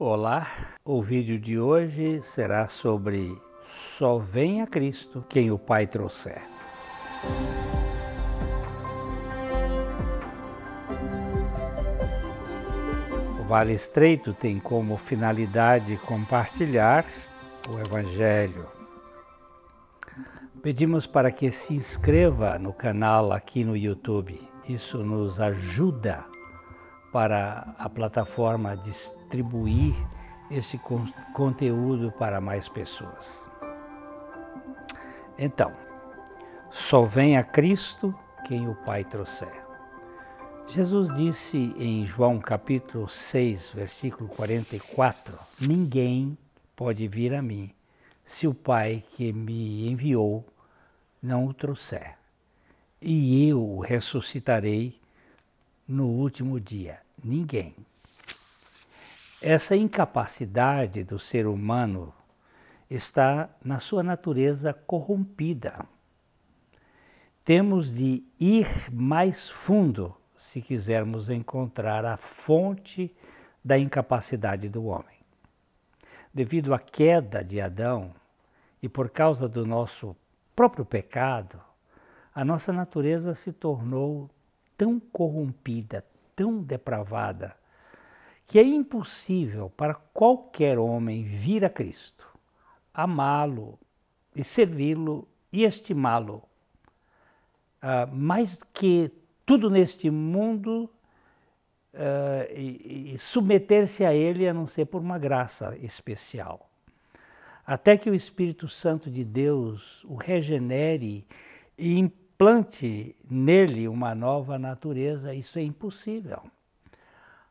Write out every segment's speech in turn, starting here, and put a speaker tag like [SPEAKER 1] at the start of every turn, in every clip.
[SPEAKER 1] Olá, o vídeo de hoje será sobre Só venha Cristo quem o Pai trouxer. O Vale Estreito tem como finalidade compartilhar o Evangelho. Pedimos para que se inscreva no canal aqui no YouTube. Isso nos ajuda para a plataforma distribuir esse con conteúdo para mais pessoas. Então, só venha Cristo quem o Pai trouxer. Jesus disse em João capítulo 6, versículo 44: Ninguém pode vir a mim se o Pai que me enviou não o trouxer. E eu o ressuscitarei no último dia? Ninguém. Essa incapacidade do ser humano está na sua natureza corrompida. Temos de ir mais fundo se quisermos encontrar a fonte da incapacidade do homem. Devido à queda de Adão e por causa do nosso próprio pecado, a nossa natureza se tornou tão corrompida, tão depravada, que é impossível para qualquer homem vir a Cristo, amá-lo e servi-lo e estimá-lo. Uh, mais que tudo neste mundo uh, e, e submeter-se a Ele a não ser por uma graça especial. Até que o Espírito Santo de Deus o regenere e plante nele uma nova natureza, isso é impossível.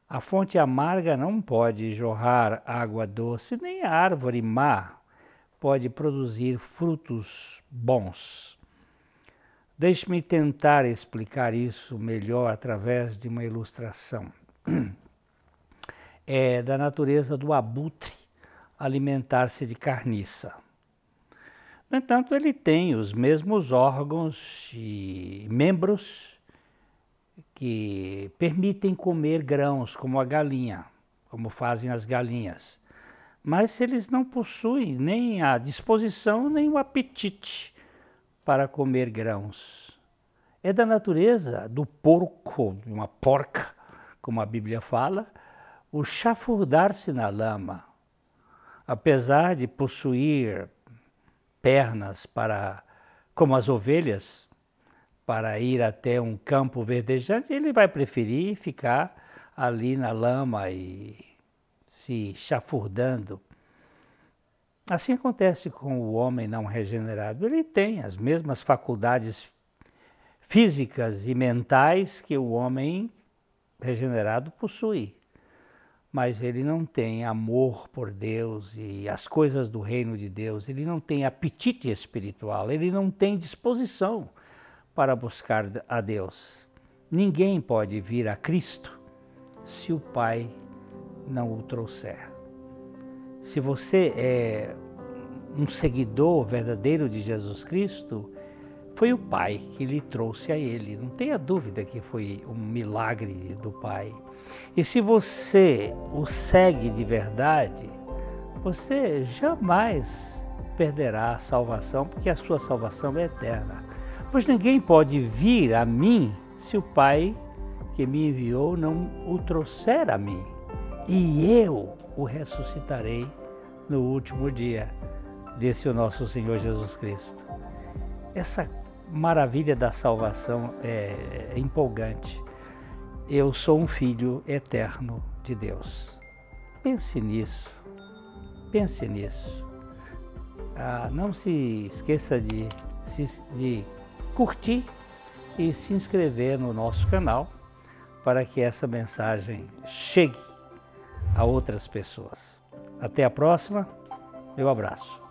[SPEAKER 1] A fonte amarga não pode jorrar água doce, nem a árvore má pode produzir frutos bons. Deixe-me tentar explicar isso melhor através de uma ilustração. É da natureza do abutre alimentar-se de carniça. No entanto, ele tem os mesmos órgãos e membros que permitem comer grãos, como a galinha, como fazem as galinhas. Mas eles não possuem nem a disposição nem o apetite para comer grãos. É da natureza do porco, de uma porca, como a Bíblia fala, o chafurdar-se na lama. Apesar de possuir pernas para, como as ovelhas, para ir até um campo verdejante, ele vai preferir ficar ali na lama e se chafurdando. Assim acontece com o homem não regenerado. Ele tem as mesmas faculdades físicas e mentais que o homem regenerado possui mas ele não tem amor por Deus e as coisas do reino de Deus, ele não tem apetite espiritual, ele não tem disposição para buscar a Deus. Ninguém pode vir a Cristo se o Pai não o trouxer. Se você é um seguidor verdadeiro de Jesus Cristo, foi o Pai que lhe trouxe a Ele. Não tenha dúvida que foi um milagre do Pai. E se você o segue de verdade, você jamais perderá a salvação, porque a sua salvação é eterna. Pois ninguém pode vir a mim se o Pai que me enviou não o trouxer a mim. E eu o ressuscitarei no último dia, disse o nosso Senhor Jesus Cristo. Essa maravilha da salvação é empolgante eu sou um filho eterno de Deus. Pense nisso, pense nisso. Ah, não se esqueça de, de curtir e se inscrever no nosso canal para que essa mensagem chegue a outras pessoas. Até a próxima, meu abraço.